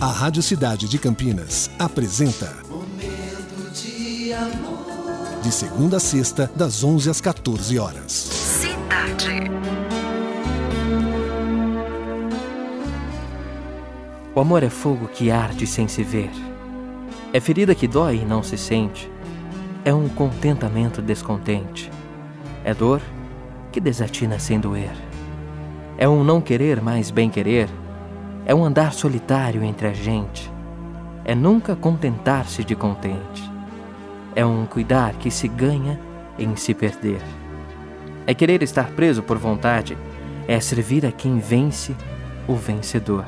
A Rádio Cidade de Campinas apresenta Momento de amor. De segunda a sexta, das 11 às 14 horas. Cidade. O amor é fogo que arde sem se ver. É ferida que dói e não se sente. É um contentamento descontente. É dor que desatina sem doer. É um não querer mais bem querer. É um andar solitário entre a gente. É nunca contentar-se de contente. É um cuidar que se ganha em se perder. É querer estar preso por vontade. É servir a quem vence o vencedor.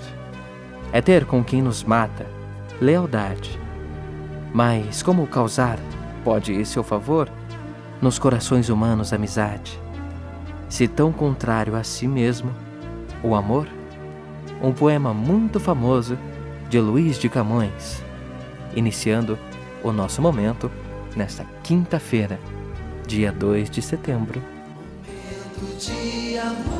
É ter com quem nos mata lealdade. Mas como causar, pode esse seu favor, nos corações humanos amizade? Se tão contrário a si mesmo, o amor? Um poema muito famoso de Luiz de Camões, iniciando o nosso momento nesta quinta-feira, dia 2 de setembro. Momento de amor.